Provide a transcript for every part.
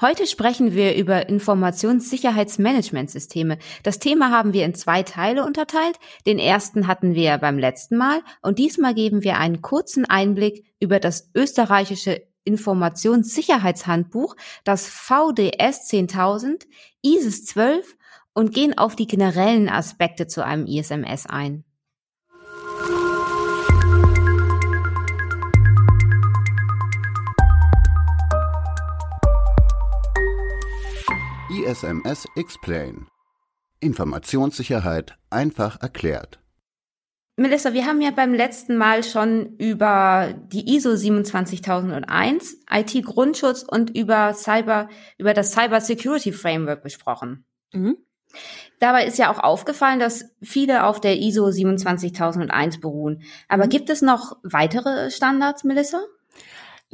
Heute sprechen wir über Informationssicherheitsmanagementsysteme. Das Thema haben wir in zwei Teile unterteilt. Den ersten hatten wir beim letzten Mal und diesmal geben wir einen kurzen Einblick über das österreichische Informationssicherheitshandbuch, das VDS 10000, ISIS 12 und gehen auf die generellen Aspekte zu einem ISMS ein. ISMS Explain. Informationssicherheit einfach erklärt. Melissa, wir haben ja beim letzten Mal schon über die ISO 27001, IT-Grundschutz und über Cyber, über das Cyber Security Framework besprochen. Mhm. Dabei ist ja auch aufgefallen, dass viele auf der ISO 27001 beruhen. Aber mhm. gibt es noch weitere Standards, Melissa?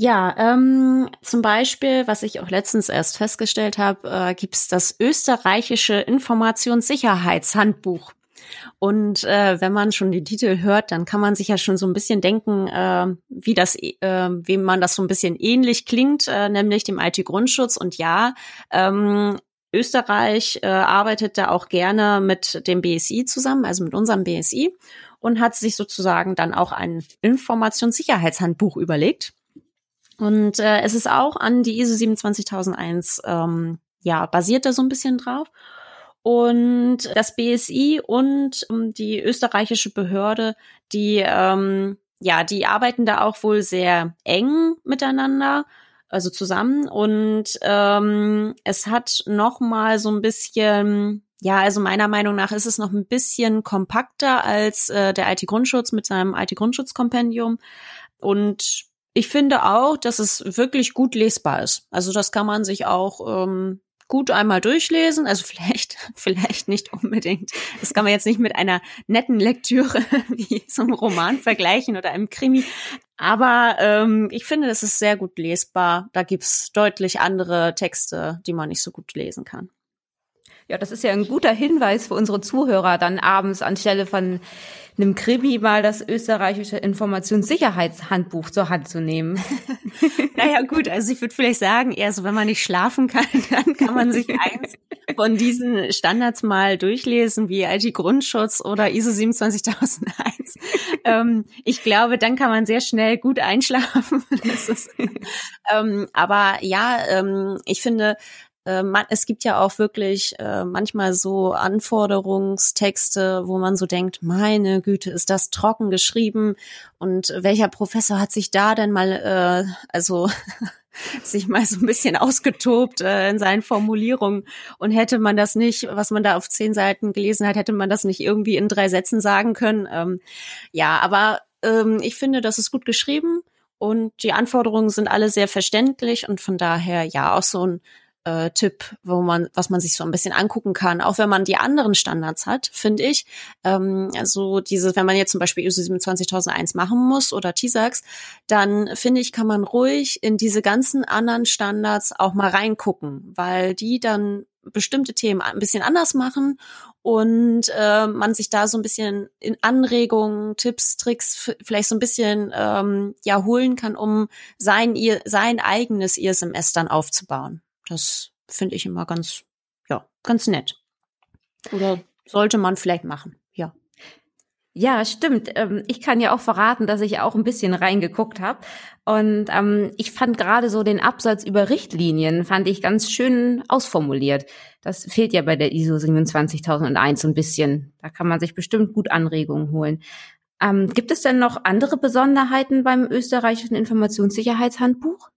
Ja, ähm, zum Beispiel, was ich auch letztens erst festgestellt habe, äh, gibt es das österreichische Informationssicherheitshandbuch. Und äh, wenn man schon die Titel hört, dann kann man sich ja schon so ein bisschen denken, äh, wie das, äh, wem man das so ein bisschen ähnlich klingt, äh, nämlich dem IT-Grundschutz. Und ja, ähm, Österreich äh, arbeitet da auch gerne mit dem BSI zusammen, also mit unserem BSI, und hat sich sozusagen dann auch ein Informationssicherheitshandbuch überlegt. Und äh, es ist auch an die ISO 27001, ähm, ja, basiert da so ein bisschen drauf. Und das BSI und ähm, die österreichische Behörde, die, ähm, ja, die arbeiten da auch wohl sehr eng miteinander, also zusammen. Und ähm, es hat noch mal so ein bisschen ja, also meiner Meinung nach ist es noch ein bisschen kompakter als äh, der IT-Grundschutz mit seinem IT-Grundschutz-Kompendium. Und ich finde auch, dass es wirklich gut lesbar ist. Also das kann man sich auch ähm, gut einmal durchlesen. Also vielleicht, vielleicht nicht unbedingt. Das kann man jetzt nicht mit einer netten Lektüre wie so einem Roman vergleichen oder einem Krimi. Aber ähm, ich finde, das ist sehr gut lesbar. Da gibt's deutlich andere Texte, die man nicht so gut lesen kann. Ja, das ist ja ein guter Hinweis für unsere Zuhörer, dann abends anstelle von einem Krimi mal das österreichische Informationssicherheitshandbuch zur Hand zu nehmen. naja, gut, also ich würde vielleicht sagen, eher so, wenn man nicht schlafen kann, dann kann man sich eins von diesen Standards mal durchlesen, wie IT-Grundschutz oder ISO 27001. ähm, ich glaube, dann kann man sehr schnell gut einschlafen. ist, ähm, aber ja, ähm, ich finde, äh, man, es gibt ja auch wirklich äh, manchmal so Anforderungstexte, wo man so denkt, meine Güte, ist das trocken geschrieben und welcher Professor hat sich da denn mal, äh, also sich mal so ein bisschen ausgetobt äh, in seinen Formulierungen und hätte man das nicht, was man da auf zehn Seiten gelesen hat, hätte man das nicht irgendwie in drei Sätzen sagen können. Ähm, ja, aber ähm, ich finde, das ist gut geschrieben und die Anforderungen sind alle sehr verständlich und von daher ja auch so ein äh, Tipp, wo man, was man sich so ein bisschen angucken kann, auch wenn man die anderen Standards hat, finde ich. Ähm, also diese, wenn man jetzt zum Beispiel ISO 27001 machen muss oder TISAX, dann finde ich, kann man ruhig in diese ganzen anderen Standards auch mal reingucken, weil die dann bestimmte Themen ein bisschen anders machen und äh, man sich da so ein bisschen in Anregungen, Tipps, Tricks vielleicht so ein bisschen ähm, ja holen kann, um sein ihr sein eigenes ISMS dann aufzubauen. Das finde ich immer ganz, ja, ganz nett. Oder sollte man vielleicht machen, ja. Ja, stimmt. Ähm, ich kann ja auch verraten, dass ich auch ein bisschen reingeguckt habe. Und ähm, ich fand gerade so den Absatz über Richtlinien, fand ich ganz schön ausformuliert. Das fehlt ja bei der ISO 27001 so ein bisschen. Da kann man sich bestimmt gut Anregungen holen. Ähm, gibt es denn noch andere Besonderheiten beim österreichischen Informationssicherheitshandbuch?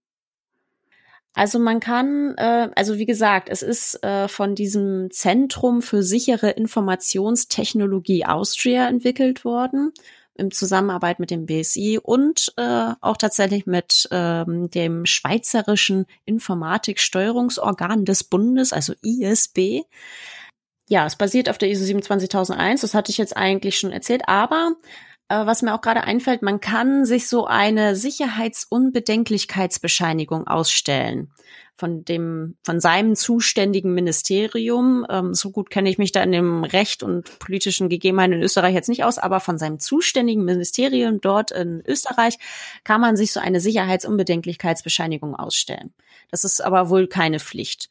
Also man kann, äh, also wie gesagt, es ist äh, von diesem Zentrum für sichere Informationstechnologie Austria entwickelt worden im Zusammenarbeit mit dem BSI und äh, auch tatsächlich mit ähm, dem Schweizerischen Informatiksteuerungsorgan des Bundes, also ISB. Ja, es basiert auf der ISO 27001, das hatte ich jetzt eigentlich schon erzählt, aber was mir auch gerade einfällt, man kann sich so eine Sicherheitsunbedenklichkeitsbescheinigung ausstellen. von dem, von seinem zuständigen Ministerium. Ähm, so gut kenne ich mich da in dem Recht und politischen Gegebenheiten in Österreich jetzt nicht aus, aber von seinem zuständigen Ministerium dort in Österreich kann man sich so eine Sicherheitsunbedenklichkeitsbescheinigung ausstellen. Das ist aber wohl keine Pflicht.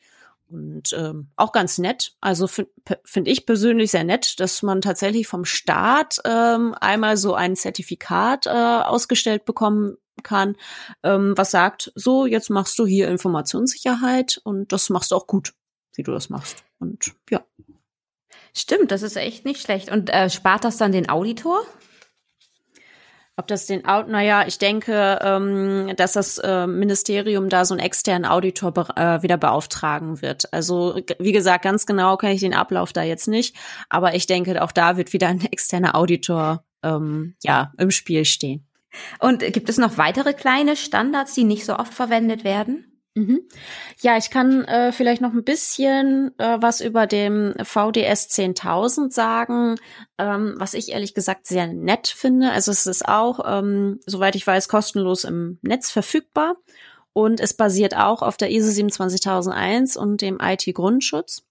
Und ähm, auch ganz nett. Also finde find ich persönlich sehr nett, dass man tatsächlich vom Staat ähm, einmal so ein Zertifikat äh, ausgestellt bekommen kann, ähm, was sagt, so, jetzt machst du hier Informationssicherheit und das machst du auch gut, wie du das machst. Und ja. Stimmt, das ist echt nicht schlecht. Und äh, spart das dann den Auditor? Ob das den Out, naja, ich denke, ähm, dass das äh, Ministerium da so einen externen Auditor be äh, wieder beauftragen wird. Also wie gesagt, ganz genau kenne ich den Ablauf da jetzt nicht, aber ich denke, auch da wird wieder ein externer Auditor ähm, ja im Spiel stehen. Und gibt es noch weitere kleine Standards, die nicht so oft verwendet werden? Mhm. Ja, ich kann äh, vielleicht noch ein bisschen äh, was über dem VDS 10.000 sagen, ähm, was ich ehrlich gesagt sehr nett finde. Also es ist auch, ähm, soweit ich weiß, kostenlos im Netz verfügbar und es basiert auch auf der ISO 27001 und dem IT-Grundschutz.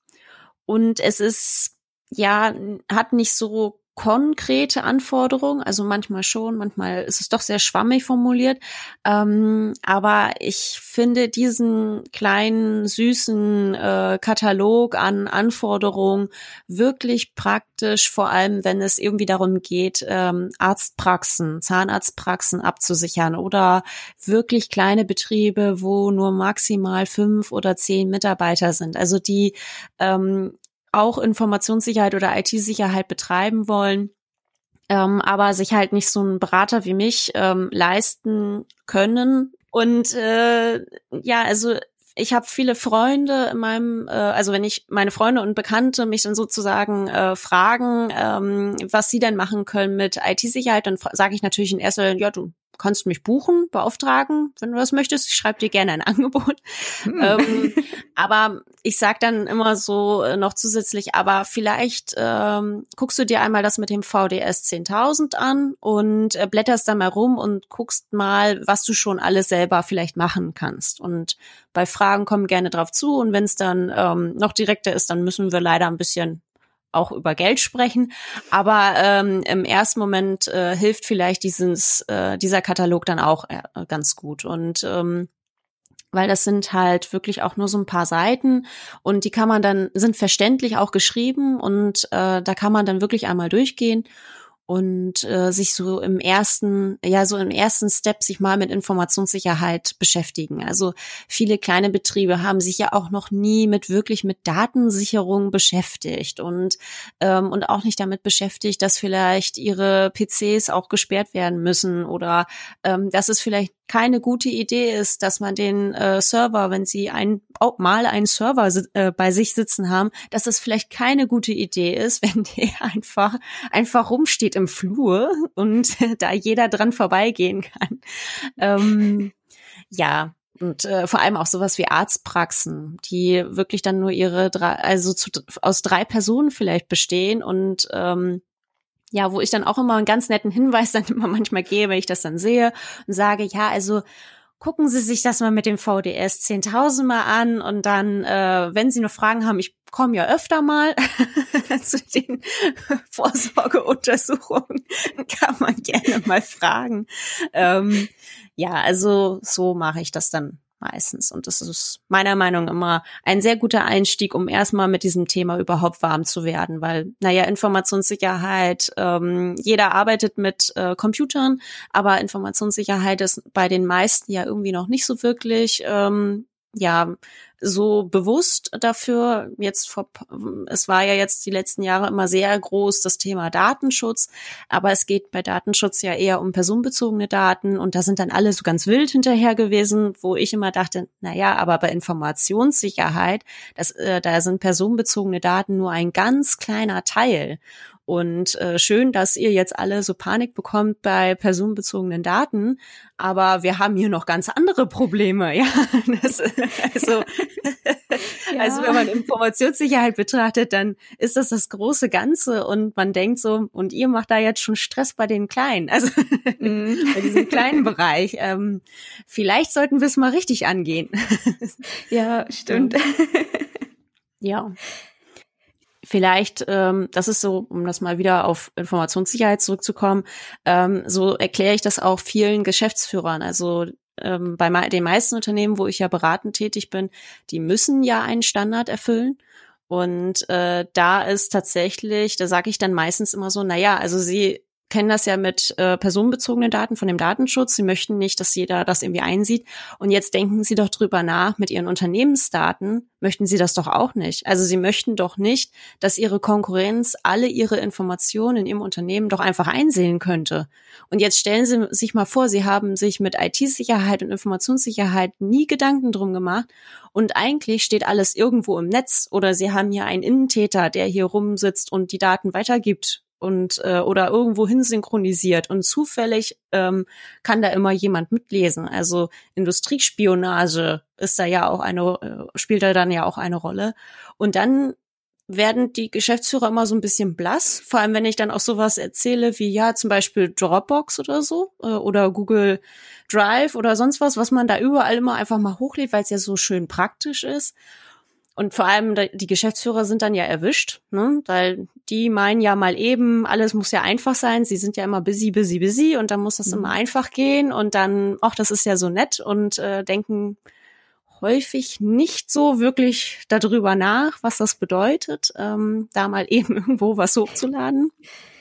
Und es ist ja, hat nicht so konkrete Anforderungen, also manchmal schon, manchmal ist es doch sehr schwammig formuliert. Ähm, aber ich finde diesen kleinen süßen äh, Katalog an Anforderungen wirklich praktisch, vor allem wenn es irgendwie darum geht, ähm, Arztpraxen, Zahnarztpraxen abzusichern oder wirklich kleine Betriebe, wo nur maximal fünf oder zehn Mitarbeiter sind. Also die ähm, auch Informationssicherheit oder IT-Sicherheit betreiben wollen, ähm, aber sich halt nicht so einen Berater wie mich ähm, leisten können. Und äh, ja, also ich habe viele Freunde in meinem, äh, also wenn ich meine Freunde und Bekannte mich dann sozusagen äh, fragen, ähm, was sie denn machen können mit IT-Sicherheit, dann sage ich natürlich in erster Linie, ja, du kannst mich buchen, beauftragen, wenn du das möchtest. Ich schreibe dir gerne ein Angebot. Hm. Ähm, aber ich sag dann immer so äh, noch zusätzlich, aber vielleicht ähm, guckst du dir einmal das mit dem VDS 10.000 an und äh, blätterst dann mal rum und guckst mal, was du schon alles selber vielleicht machen kannst. Und bei Fragen kommen gerne drauf zu und wenn es dann ähm, noch direkter ist, dann müssen wir leider ein bisschen auch über Geld sprechen. Aber ähm, im ersten Moment äh, hilft vielleicht dieses, äh, dieser Katalog dann auch äh, ganz gut. Und ähm, weil das sind halt wirklich auch nur so ein paar Seiten und die kann man dann, sind verständlich auch geschrieben und äh, da kann man dann wirklich einmal durchgehen und äh, sich so im ersten, ja, so im ersten Step sich mal mit Informationssicherheit beschäftigen. Also viele kleine Betriebe haben sich ja auch noch nie mit wirklich mit Datensicherung beschäftigt und ähm, und auch nicht damit beschäftigt, dass vielleicht ihre PCs auch gesperrt werden müssen oder ähm, dass es vielleicht keine gute Idee ist, dass man den äh, Server, wenn sie ein, auch mal einen Server äh, bei sich sitzen haben, dass es vielleicht keine gute Idee ist, wenn der einfach einfach rumsteht im Flur und da jeder dran vorbeigehen kann. Ähm, ja, und äh, vor allem auch sowas wie Arztpraxen, die wirklich dann nur ihre drei, also zu, aus drei Personen vielleicht bestehen und ähm, ja, wo ich dann auch immer einen ganz netten Hinweis dann immer manchmal gehe, wenn ich das dann sehe und sage, ja, also gucken Sie sich das mal mit dem VDS 10.000 mal an und dann, äh, wenn Sie noch Fragen haben, ich komme ja öfter mal zu den Vorsorgeuntersuchungen, kann man gerne mal fragen. Ähm, ja, also so mache ich das dann meistens. Und das ist meiner Meinung nach immer ein sehr guter Einstieg, um erstmal mit diesem Thema überhaupt warm zu werden, weil, naja, Informationssicherheit, ähm, jeder arbeitet mit äh, Computern, aber Informationssicherheit ist bei den meisten ja irgendwie noch nicht so wirklich ähm, ja so bewusst dafür. Jetzt vor, es war ja jetzt die letzten Jahre immer sehr groß das Thema Datenschutz, aber es geht bei Datenschutz ja eher um personenbezogene Daten und da sind dann alle so ganz wild hinterher gewesen, wo ich immer dachte, na ja, aber bei Informationssicherheit, das, äh, da sind personenbezogene Daten nur ein ganz kleiner Teil. Und äh, schön, dass ihr jetzt alle so Panik bekommt bei personenbezogenen Daten, aber wir haben hier noch ganz andere Probleme, ja. Das, also, Ja. Also wenn man Informationssicherheit betrachtet, dann ist das das große Ganze und man denkt so, und ihr macht da jetzt schon Stress bei den Kleinen, also mhm. bei diesem kleinen Bereich. Ähm, vielleicht sollten wir es mal richtig angehen. Ja, stimmt. Ja. Vielleicht, ähm, das ist so, um das mal wieder auf Informationssicherheit zurückzukommen, ähm, so erkläre ich das auch vielen Geschäftsführern. Also ähm, bei den meisten Unternehmen, wo ich ja beratend tätig bin, die müssen ja einen Standard erfüllen. Und äh, da ist tatsächlich, da sage ich dann meistens immer so, na ja, also sie kennen das ja mit äh, personenbezogenen Daten von dem Datenschutz. Sie möchten nicht, dass jeder das irgendwie einsieht. Und jetzt denken Sie doch drüber nach, mit Ihren Unternehmensdaten möchten Sie das doch auch nicht. Also Sie möchten doch nicht, dass Ihre Konkurrenz alle Ihre Informationen in Ihrem Unternehmen doch einfach einsehen könnte. Und jetzt stellen Sie sich mal vor, Sie haben sich mit IT-Sicherheit und Informationssicherheit nie Gedanken drum gemacht. Und eigentlich steht alles irgendwo im Netz oder Sie haben hier einen Innentäter, der hier rumsitzt und die Daten weitergibt und äh, oder irgendwo hin synchronisiert und zufällig ähm, kann da immer jemand mitlesen. Also Industriespionage ist da ja auch eine äh, spielt da dann ja auch eine Rolle. Und dann werden die Geschäftsführer immer so ein bisschen blass, vor allem wenn ich dann auch sowas erzähle wie ja zum Beispiel Dropbox oder so äh, oder Google Drive oder sonst was, was man da überall immer einfach mal hochlädt, weil es ja so schön praktisch ist. Und vor allem die Geschäftsführer sind dann ja erwischt, ne? weil die meinen ja mal eben, alles muss ja einfach sein. Sie sind ja immer busy, busy, busy und dann muss das mhm. immer einfach gehen und dann, ach, das ist ja so nett und äh, denken häufig nicht so wirklich darüber nach, was das bedeutet, ähm, da mal eben irgendwo was hochzuladen.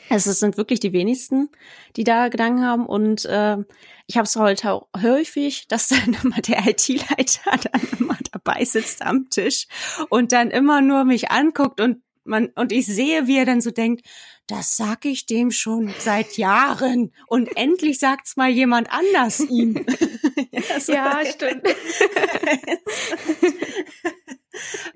Also es sind wirklich die wenigsten, die da Gedanken haben. Und äh, ich habe es heute häufig, dass dann immer der IT-Leiter dann immer dabei sitzt am Tisch und dann immer nur mich anguckt und man und ich sehe, wie er dann so denkt, das sag ich dem schon seit Jahren und endlich sagt's mal jemand anders ihm. ja, stimmt.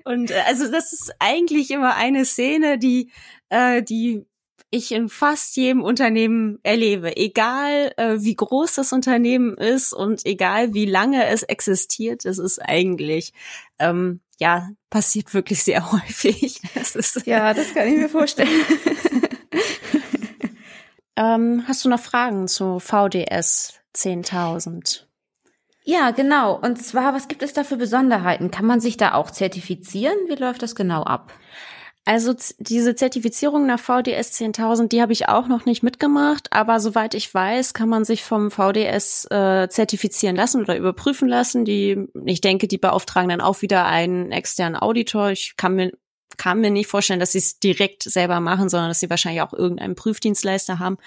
und äh, also das ist eigentlich immer eine Szene, die äh, die ich in fast jedem Unternehmen erlebe, egal äh, wie groß das Unternehmen ist und egal wie lange es existiert, es ist eigentlich ähm, ja passiert wirklich sehr häufig. Das ist, ja, das kann ich mir vorstellen. ähm, hast du noch Fragen zu VDS 10.000? Ja, genau. Und zwar, was gibt es da für Besonderheiten? Kann man sich da auch zertifizieren? Wie läuft das genau ab? Also diese Zertifizierung nach VDS 10.000, die habe ich auch noch nicht mitgemacht, aber soweit ich weiß, kann man sich vom VDS äh, zertifizieren lassen oder überprüfen lassen. Die, ich denke, die beauftragen dann auch wieder einen externen Auditor. Ich kann mir kann mir nicht vorstellen, dass sie es direkt selber machen, sondern dass sie wahrscheinlich auch irgendeinen Prüfdienstleister haben,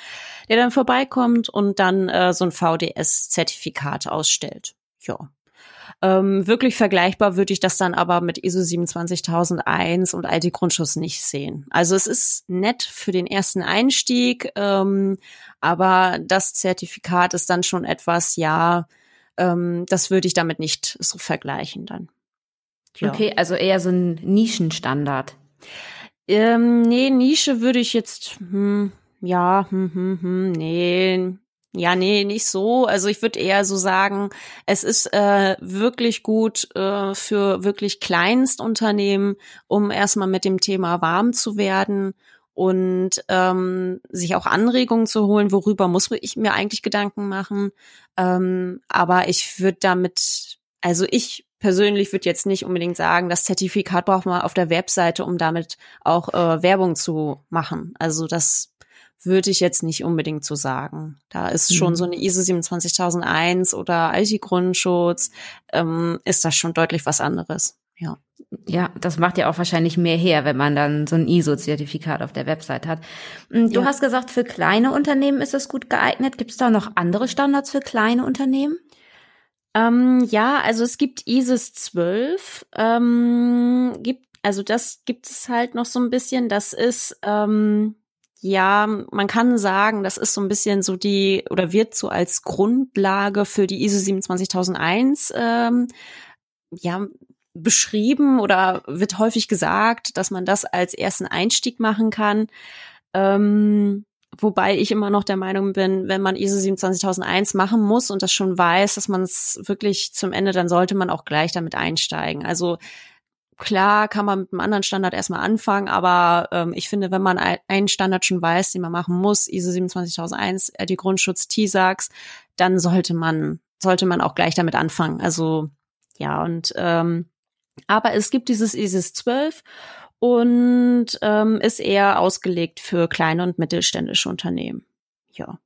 der dann vorbeikommt und dann äh, so ein VDS-Zertifikat ausstellt. Ja. Ähm, wirklich vergleichbar würde ich das dann aber mit ISO 27001 und IT-Grundschutz nicht sehen. Also es ist nett für den ersten Einstieg, ähm, aber das Zertifikat ist dann schon etwas, ja, ähm, das würde ich damit nicht so vergleichen dann. Ja. Okay, also eher so ein Nischenstandard. Ähm, nee, Nische würde ich jetzt, hm, ja, hm, hm, hm, nee, ja, nee, nicht so. Also ich würde eher so sagen, es ist äh, wirklich gut äh, für wirklich Kleinstunternehmen, um erstmal mit dem Thema warm zu werden und ähm, sich auch Anregungen zu holen, worüber muss ich mir eigentlich Gedanken machen. Ähm, aber ich würde damit, also ich persönlich würde jetzt nicht unbedingt sagen, das Zertifikat braucht man auf der Webseite, um damit auch äh, Werbung zu machen. Also das würde ich jetzt nicht unbedingt so sagen. Da ist schon mhm. so eine ISO 27001 oder IT-Grundschutz, ähm, ist das schon deutlich was anderes. Ja. Ja, das macht ja auch wahrscheinlich mehr her, wenn man dann so ein ISO-Zertifikat auf der Website hat. Hm, du ja. hast gesagt, für kleine Unternehmen ist das gut geeignet. Gibt es da noch andere Standards für kleine Unternehmen? Ähm, ja, also es gibt ISIS 12, ähm, gibt, also das gibt es halt noch so ein bisschen. Das ist ähm, ja, man kann sagen, das ist so ein bisschen so die oder wird so als Grundlage für die ISO 27001 ähm, ja beschrieben oder wird häufig gesagt, dass man das als ersten Einstieg machen kann. Ähm, wobei ich immer noch der Meinung bin, wenn man ISO 27001 machen muss und das schon weiß, dass man es wirklich zum Ende, dann sollte man auch gleich damit einsteigen. Also klar kann man mit einem anderen Standard erstmal anfangen, aber ähm, ich finde, wenn man ein, einen Standard schon weiß, den man machen muss, ISO 27001, äh, die Grundschutz TISAX, dann sollte man sollte man auch gleich damit anfangen. Also ja und ähm, aber es gibt dieses ISIS 12 und ähm, ist eher ausgelegt für kleine und mittelständische Unternehmen. Ja.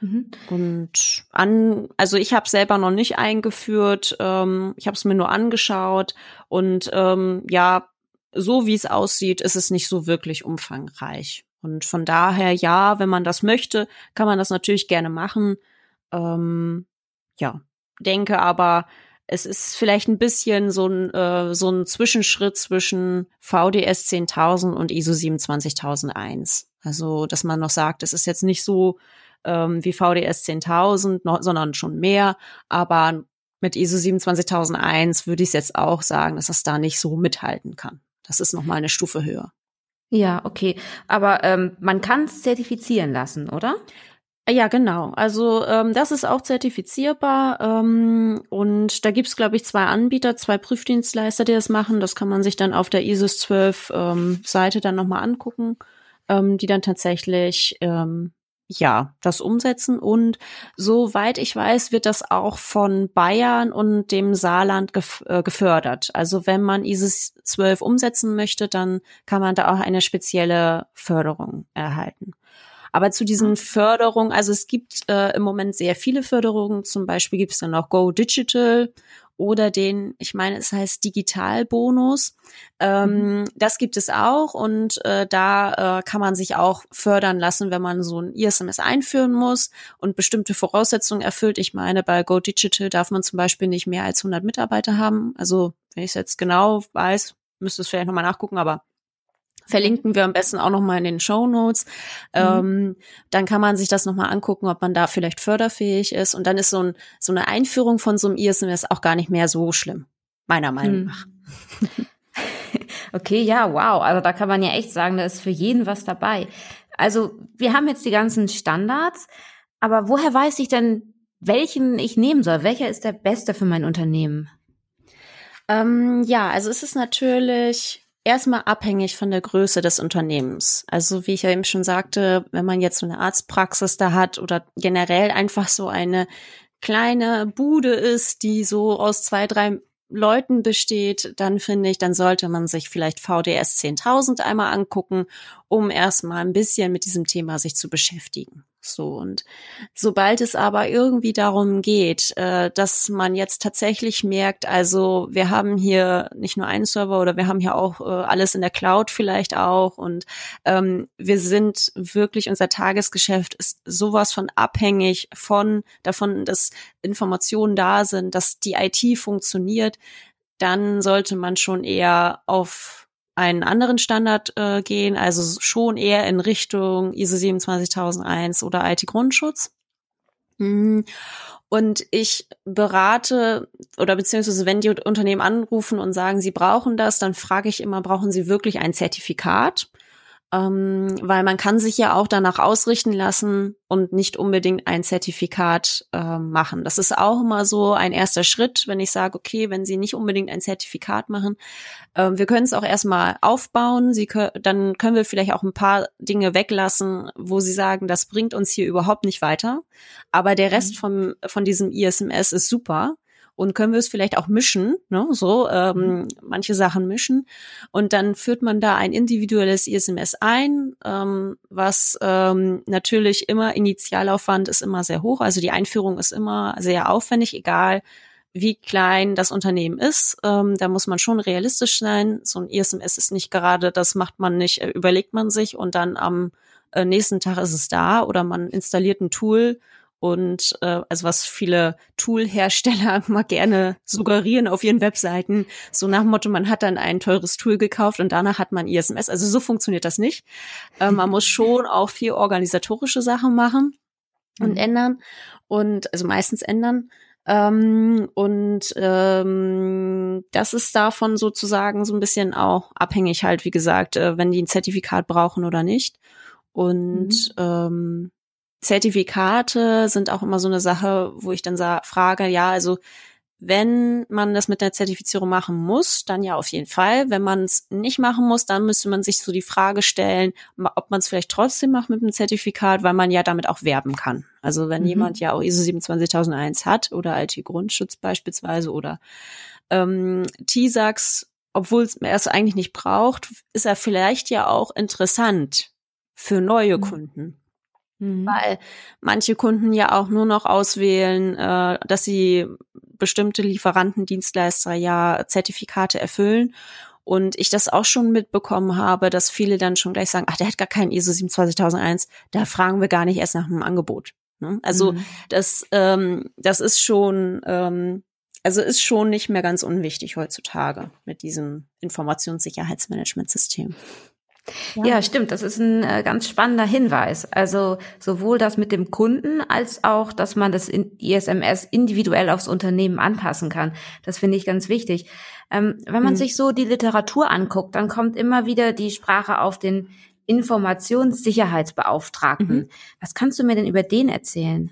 Mhm. Und an, also ich habe selber noch nicht eingeführt, ähm, ich habe es mir nur angeschaut und ähm, ja, so wie es aussieht, ist es nicht so wirklich umfangreich. Und von daher, ja, wenn man das möchte, kann man das natürlich gerne machen. Ähm, ja, denke aber, es ist vielleicht ein bisschen so ein, äh, so ein Zwischenschritt zwischen VDS 10.000 und ISO 27001. Also, dass man noch sagt, es ist jetzt nicht so ähm, wie VDS 10.000, noch, sondern schon mehr. Aber mit ISO 27001 würde ich jetzt auch sagen, dass das da nicht so mithalten kann. Das ist noch mal eine Stufe höher. Ja, okay. Aber ähm, man kann es zertifizieren lassen, oder? Ja, genau. Also ähm, das ist auch zertifizierbar ähm, und da gibt's glaube ich, zwei Anbieter, zwei Prüfdienstleister, die das machen. Das kann man sich dann auf der ISIS 12 ähm, Seite dann nochmal angucken, ähm, die dann tatsächlich ähm, ja, das umsetzen. Und soweit ich weiß, wird das auch von Bayern und dem Saarland gef äh, gefördert. Also wenn man ISIS 12 umsetzen möchte, dann kann man da auch eine spezielle Förderung erhalten. Aber zu diesen mhm. Förderungen, also es gibt äh, im Moment sehr viele Förderungen. Zum Beispiel gibt es dann auch Go Digital oder den, ich meine, es heißt Digitalbonus. Ähm, mhm. Das gibt es auch und äh, da äh, kann man sich auch fördern lassen, wenn man so ein ISMS einführen muss und bestimmte Voraussetzungen erfüllt. Ich meine, bei Go Digital darf man zum Beispiel nicht mehr als 100 Mitarbeiter haben. Also wenn ich es jetzt genau weiß, müsste es vielleicht nochmal nachgucken, aber verlinken wir am besten auch noch mal in den Show Notes. Mhm. Ähm, dann kann man sich das noch mal angucken, ob man da vielleicht förderfähig ist. Und dann ist so, ein, so eine Einführung von so einem ISMS auch gar nicht mehr so schlimm, meiner Meinung mhm. nach. Okay, ja, wow. Also da kann man ja echt sagen, da ist für jeden was dabei. Also wir haben jetzt die ganzen Standards, aber woher weiß ich denn, welchen ich nehmen soll? Welcher ist der beste für mein Unternehmen? Ähm, ja, also es ist natürlich erstmal abhängig von der Größe des Unternehmens. Also wie ich ja eben schon sagte, wenn man jetzt so eine Arztpraxis da hat oder generell einfach so eine kleine Bude ist, die so aus zwei, drei Leuten besteht, dann finde ich, dann sollte man sich vielleicht VDS 10.000 einmal angucken, um erstmal ein bisschen mit diesem Thema sich zu beschäftigen. So. Und sobald es aber irgendwie darum geht, äh, dass man jetzt tatsächlich merkt, also wir haben hier nicht nur einen Server oder wir haben hier auch äh, alles in der Cloud vielleicht auch und ähm, wir sind wirklich unser Tagesgeschäft ist sowas von abhängig von davon, dass Informationen da sind, dass die IT funktioniert, dann sollte man schon eher auf einen anderen Standard äh, gehen, also schon eher in Richtung ISO 27001 oder IT-Grundschutz. Mhm. Und ich berate oder beziehungsweise wenn die Unternehmen anrufen und sagen, sie brauchen das, dann frage ich immer, brauchen sie wirklich ein Zertifikat? Ähm, weil man kann sich ja auch danach ausrichten lassen und nicht unbedingt ein Zertifikat äh, machen. Das ist auch immer so ein erster Schritt, wenn ich sage, okay, wenn Sie nicht unbedingt ein Zertifikat machen, äh, wir können es auch erstmal aufbauen. Sie können, dann können wir vielleicht auch ein paar Dinge weglassen, wo Sie sagen, das bringt uns hier überhaupt nicht weiter. Aber der Rest mhm. vom, von diesem ISMS ist super und können wir es vielleicht auch mischen, ne? so ähm, mhm. manche Sachen mischen und dann führt man da ein individuelles ISMS ein, ähm, was ähm, natürlich immer Initialaufwand ist immer sehr hoch, also die Einführung ist immer sehr aufwendig, egal wie klein das Unternehmen ist. Ähm, da muss man schon realistisch sein. So ein ISMS ist nicht gerade, das macht man nicht, äh, überlegt man sich und dann am äh, nächsten Tag ist es da oder man installiert ein Tool und äh, also was viele Tool-Hersteller mal gerne suggerieren auf ihren Webseiten, so nach dem Motto, man hat dann ein teures Tool gekauft und danach hat man ISMS. Also so funktioniert das nicht. Äh, man muss schon auch viel organisatorische Sachen machen und mhm. ändern und also meistens ändern. Ähm, und ähm, das ist davon sozusagen so ein bisschen auch abhängig halt, wie gesagt, äh, wenn die ein Zertifikat brauchen oder nicht. Und mhm. ähm, Zertifikate sind auch immer so eine Sache, wo ich dann frage, ja, also wenn man das mit der Zertifizierung machen muss, dann ja auf jeden Fall. Wenn man es nicht machen muss, dann müsste man sich so die Frage stellen, ob man es vielleicht trotzdem macht mit dem Zertifikat, weil man ja damit auch werben kann. Also wenn mhm. jemand ja auch ISO 27001 hat oder IT-Grundschutz beispielsweise oder ähm, TISAX, obwohl er es eigentlich nicht braucht, ist er vielleicht ja auch interessant für neue mhm. Kunden. Mhm. Weil manche Kunden ja auch nur noch auswählen, äh, dass sie bestimmte Lieferanten, Dienstleister ja Zertifikate erfüllen. Und ich das auch schon mitbekommen habe, dass viele dann schon gleich sagen, ach, der hat gar keinen ISO 27001, da fragen wir gar nicht erst nach einem Angebot. Ne? Also mhm. das, ähm, das ist schon, ähm, also ist schon nicht mehr ganz unwichtig heutzutage mit diesem Informationssicherheitsmanagementsystem. Ja. ja, stimmt. Das ist ein äh, ganz spannender Hinweis. Also sowohl das mit dem Kunden als auch, dass man das in ISMS individuell aufs Unternehmen anpassen kann. Das finde ich ganz wichtig. Ähm, wenn man mhm. sich so die Literatur anguckt, dann kommt immer wieder die Sprache auf den Informationssicherheitsbeauftragten. Mhm. Was kannst du mir denn über den erzählen?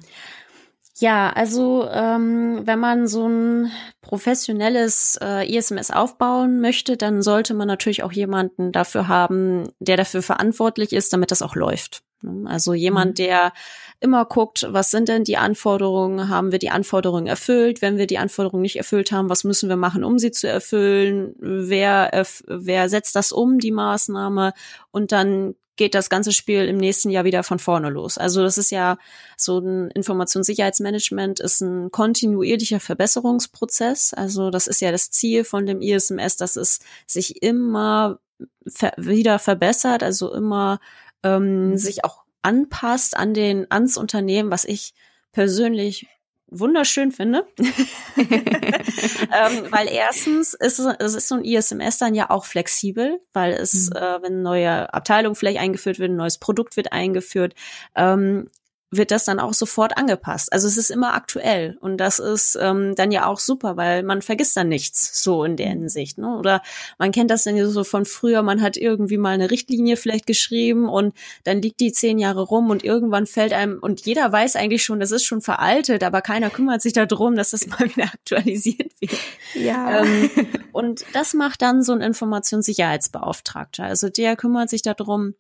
Ja, also ähm, wenn man so ein professionelles äh, ISMS aufbauen möchte, dann sollte man natürlich auch jemanden dafür haben, der dafür verantwortlich ist, damit das auch läuft. Ne? Also jemand, mhm. der immer guckt, was sind denn die Anforderungen, haben wir die Anforderungen erfüllt, wenn wir die Anforderungen nicht erfüllt haben, was müssen wir machen, um sie zu erfüllen, wer, wer setzt das um, die Maßnahme und dann geht das ganze Spiel im nächsten Jahr wieder von vorne los. Also das ist ja so ein Informationssicherheitsmanagement ist ein kontinuierlicher Verbesserungsprozess. Also das ist ja das Ziel von dem ISMS, dass es sich immer ver wieder verbessert, also immer ähm, mhm. sich auch anpasst an den ans Unternehmen, was ich persönlich wunderschön finde. ähm, weil erstens ist es ist so ein ISMS dann ja auch flexibel, weil es, mhm. äh, wenn eine neue Abteilung vielleicht eingeführt wird, ein neues Produkt wird eingeführt, ähm, wird das dann auch sofort angepasst. Also es ist immer aktuell und das ist ähm, dann ja auch super, weil man vergisst dann nichts so in der mhm. Hinsicht. Ne? Oder man kennt das dann ja so von früher, man hat irgendwie mal eine Richtlinie vielleicht geschrieben und dann liegt die zehn Jahre rum und irgendwann fällt einem und jeder weiß eigentlich schon, das ist schon veraltet, aber keiner kümmert sich darum, dass das mal wieder aktualisiert wird. Ja. Ähm, und das macht dann so ein Informationssicherheitsbeauftragter. Also der kümmert sich darum,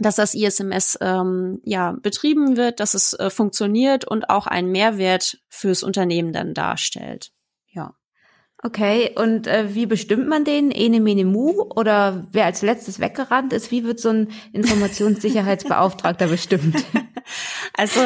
dass das ISMS ähm, ja betrieben wird, dass es äh, funktioniert und auch einen Mehrwert fürs Unternehmen dann darstellt. Ja. Okay, und äh, wie bestimmt man den? Ene mene mu oder wer als letztes weggerannt ist? Wie wird so ein Informationssicherheitsbeauftragter bestimmt? Also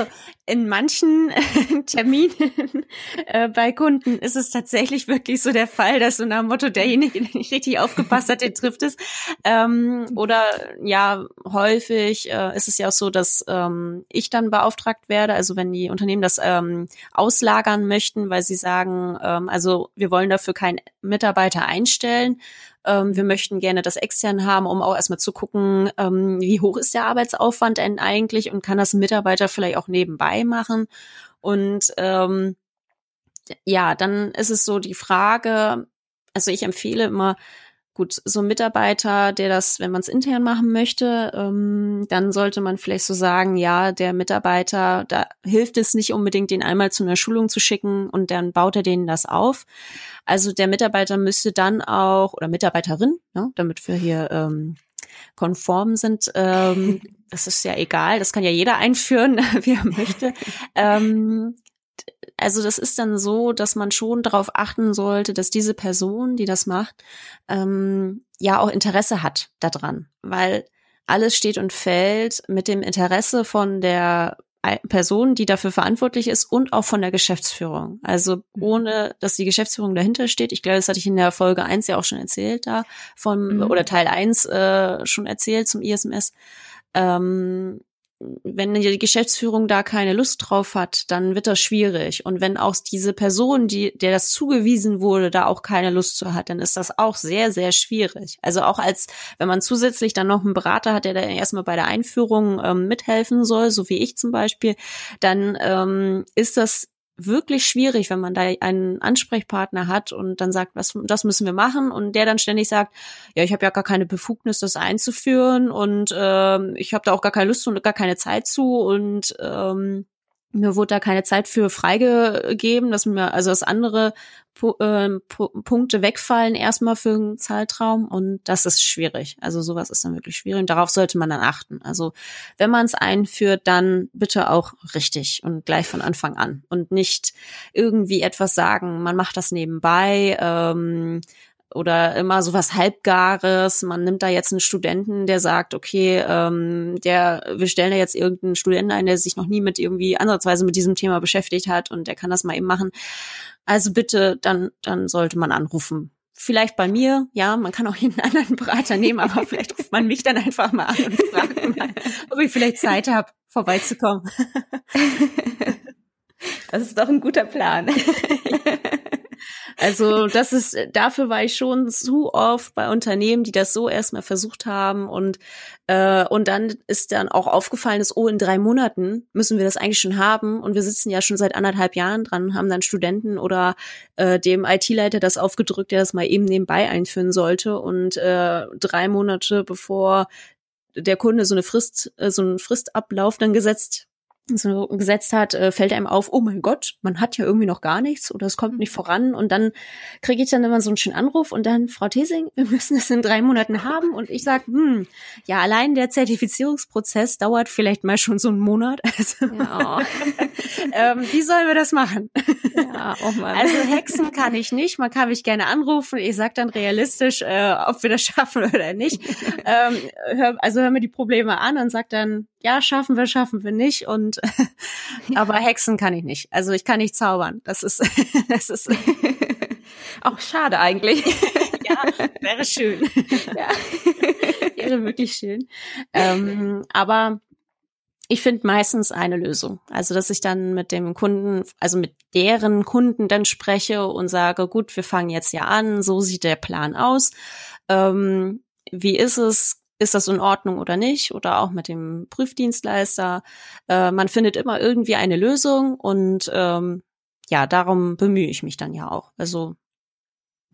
in manchen Terminen äh, bei Kunden ist es tatsächlich wirklich so der Fall, dass so nach dem Motto, derjenige, der nicht richtig aufgepasst hat, den trifft es. Ähm, oder ja, häufig äh, ist es ja auch so, dass ähm, ich dann beauftragt werde, also wenn die Unternehmen das ähm, auslagern möchten, weil sie sagen, ähm, also wir wollen dafür keinen Mitarbeiter einstellen, ähm, wir möchten gerne das extern haben, um auch erstmal zu gucken, ähm, wie hoch ist der Arbeitsaufwand denn eigentlich und kann das ein Mitarbeiter vielleicht auch nebenbei machen. Und ähm, ja, dann ist es so die Frage, also ich empfehle immer, gut, so ein Mitarbeiter, der das, wenn man es intern machen möchte, ähm, dann sollte man vielleicht so sagen, ja, der Mitarbeiter, da hilft es nicht unbedingt, den einmal zu einer Schulung zu schicken und dann baut er denen das auf. Also der Mitarbeiter müsste dann auch, oder Mitarbeiterin, ne, damit wir hier ähm, konform sind, ähm, das ist ja egal, das kann ja jeder einführen, wie er möchte. Ähm, also das ist dann so, dass man schon darauf achten sollte, dass diese Person, die das macht, ähm, ja auch Interesse hat daran, weil alles steht und fällt mit dem Interesse von der Person, die dafür verantwortlich ist und auch von der Geschäftsführung. Also mhm. ohne, dass die Geschäftsführung dahinter steht. Ich glaube, das hatte ich in der Folge eins ja auch schon erzählt da, von, mhm. oder Teil eins äh, schon erzählt zum ISMS. Ähm, wenn die Geschäftsführung da keine Lust drauf hat, dann wird das schwierig. Und wenn auch diese Person, die, der das zugewiesen wurde, da auch keine Lust zu hat, dann ist das auch sehr, sehr schwierig. Also auch als, wenn man zusätzlich dann noch einen Berater hat, der da erstmal bei der Einführung ähm, mithelfen soll, so wie ich zum Beispiel, dann ähm, ist das wirklich schwierig, wenn man da einen Ansprechpartner hat und dann sagt, was das müssen wir machen. Und der dann ständig sagt, ja, ich habe ja gar keine Befugnis, das einzuführen und ähm, ich habe da auch gar keine Lust und gar keine Zeit zu. Und ähm, mir wurde da keine Zeit für freigegeben, dass mir, also dass andere Pu äh, Punkte wegfallen erstmal für einen Zeitraum und das ist schwierig. Also sowas ist dann wirklich schwierig und darauf sollte man dann achten. Also wenn man es einführt, dann bitte auch richtig und gleich von Anfang an und nicht irgendwie etwas sagen, man macht das nebenbei. Ähm, oder immer so was Halbgares. Man nimmt da jetzt einen Studenten, der sagt, okay, ähm, der, wir stellen da jetzt irgendeinen Studenten ein, der sich noch nie mit irgendwie ansatzweise mit diesem Thema beschäftigt hat und der kann das mal eben machen. Also bitte, dann, dann sollte man anrufen. Vielleicht bei mir, ja, man kann auch jeden anderen Berater nehmen, aber vielleicht ruft man mich dann einfach mal an und fragt mal, ob ich vielleicht Zeit habe, vorbeizukommen. Das ist doch ein guter Plan. Also das ist, dafür war ich schon zu oft bei Unternehmen, die das so erstmal versucht haben und äh, und dann ist dann auch aufgefallen, dass oh in drei Monaten müssen wir das eigentlich schon haben und wir sitzen ja schon seit anderthalb Jahren dran, haben dann Studenten oder äh, dem IT-Leiter das aufgedrückt, der das mal eben nebenbei einführen sollte und äh, drei Monate bevor der Kunde so eine Frist, äh, so einen Fristablauf dann gesetzt so gesetzt hat, äh, fällt einem auf, oh mein Gott, man hat ja irgendwie noch gar nichts oder es kommt nicht voran und dann kriege ich dann immer so einen schönen Anruf und dann, Frau Thesing, wir müssen es in drei Monaten haben und ich sage, hm, ja, allein der Zertifizierungsprozess dauert vielleicht mal schon so einen Monat. Also, ja. ähm, wie sollen wir das machen? Ja, oh Mann. Also Hexen kann ich nicht, man kann mich gerne anrufen, ich sag dann realistisch, äh, ob wir das schaffen oder nicht. ähm, hör, also hör mir die Probleme an und sag dann, ja, schaffen wir, schaffen wir nicht. Und aber Hexen kann ich nicht. Also ich kann nicht zaubern. Das ist, das ist auch schade eigentlich. ja, wäre schön. Ja. wäre wirklich schön. Ähm, aber ich finde meistens eine Lösung. Also, dass ich dann mit dem Kunden, also mit deren Kunden dann spreche und sage, gut, wir fangen jetzt ja an, so sieht der Plan aus. Ähm, wie ist es? Ist das in Ordnung oder nicht oder auch mit dem Prüfdienstleister. Äh, man findet immer irgendwie eine Lösung und ähm, ja, darum bemühe ich mich dann ja auch. Also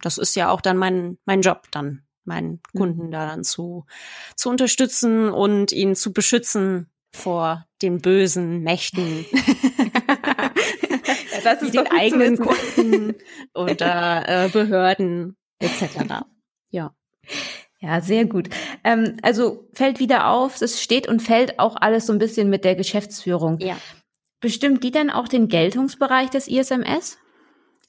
das ist ja auch dann mein mein Job dann, meinen mhm. Kunden da dann zu zu unterstützen und ihn zu beschützen vor den bösen Mächten. ja, das ist den eigenen Kunden oder äh, Behörden etc. Ja. Ja, sehr gut. Ähm, also fällt wieder auf, es steht und fällt auch alles so ein bisschen mit der Geschäftsführung. Ja. Bestimmt die dann auch den Geltungsbereich des ISMS?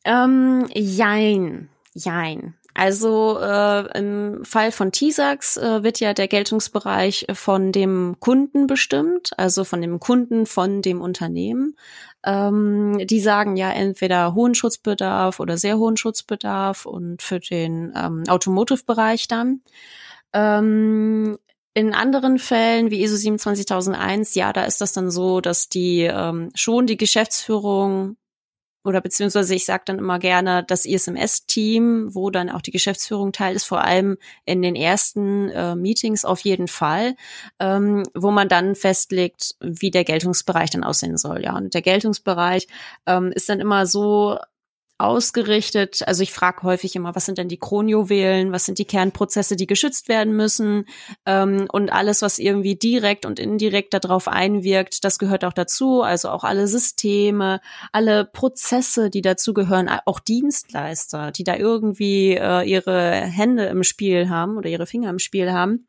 Ähm, jein, jein. Also äh, im Fall von TISAX äh, wird ja der Geltungsbereich von dem Kunden bestimmt, also von dem Kunden von dem Unternehmen. Ähm, die sagen ja entweder hohen Schutzbedarf oder sehr hohen Schutzbedarf und für den ähm, Automotive-Bereich dann. Ähm, in anderen Fällen wie ISO 27001, ja, da ist das dann so, dass die ähm, schon die Geschäftsführung oder beziehungsweise ich sage dann immer gerne das ISMS-Team, wo dann auch die Geschäftsführung teil ist, vor allem in den ersten äh, Meetings auf jeden Fall, ähm, wo man dann festlegt, wie der Geltungsbereich dann aussehen soll. Ja, und der Geltungsbereich ähm, ist dann immer so ausgerichtet. Also ich frage häufig immer, was sind denn die Kronjuwelen, was sind die Kernprozesse, die geschützt werden müssen ähm, und alles, was irgendwie direkt und indirekt darauf einwirkt, das gehört auch dazu. Also auch alle Systeme, alle Prozesse, die dazu gehören, auch Dienstleister, die da irgendwie äh, ihre Hände im Spiel haben oder ihre Finger im Spiel haben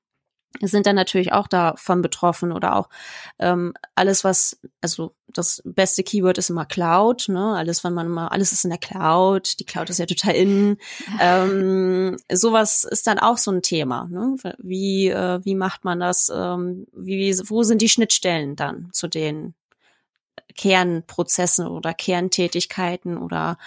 sind dann natürlich auch davon betroffen oder auch ähm, alles, was, also das beste Keyword ist immer Cloud, ne? Alles, wenn man immer, alles ist in der Cloud, die Cloud ist ja total in. ähm, sowas ist dann auch so ein Thema. Ne? Wie, äh, wie macht man das? Ähm, wie, wo sind die Schnittstellen dann zu den Kernprozessen oder Kerntätigkeiten oder